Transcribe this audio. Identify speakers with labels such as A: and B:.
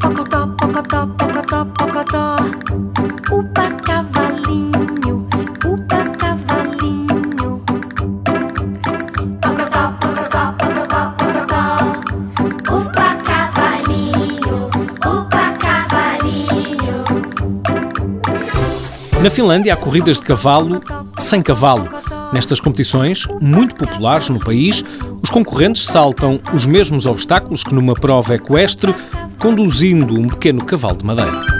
A: Pocotó, pocotó, pocotó, pocotó. Upa
B: Na Finlândia há corridas de cavalo sem cavalo. Nestas competições, muito populares no país, os concorrentes saltam os mesmos obstáculos que numa prova equestre, conduzindo um pequeno cavalo de madeira.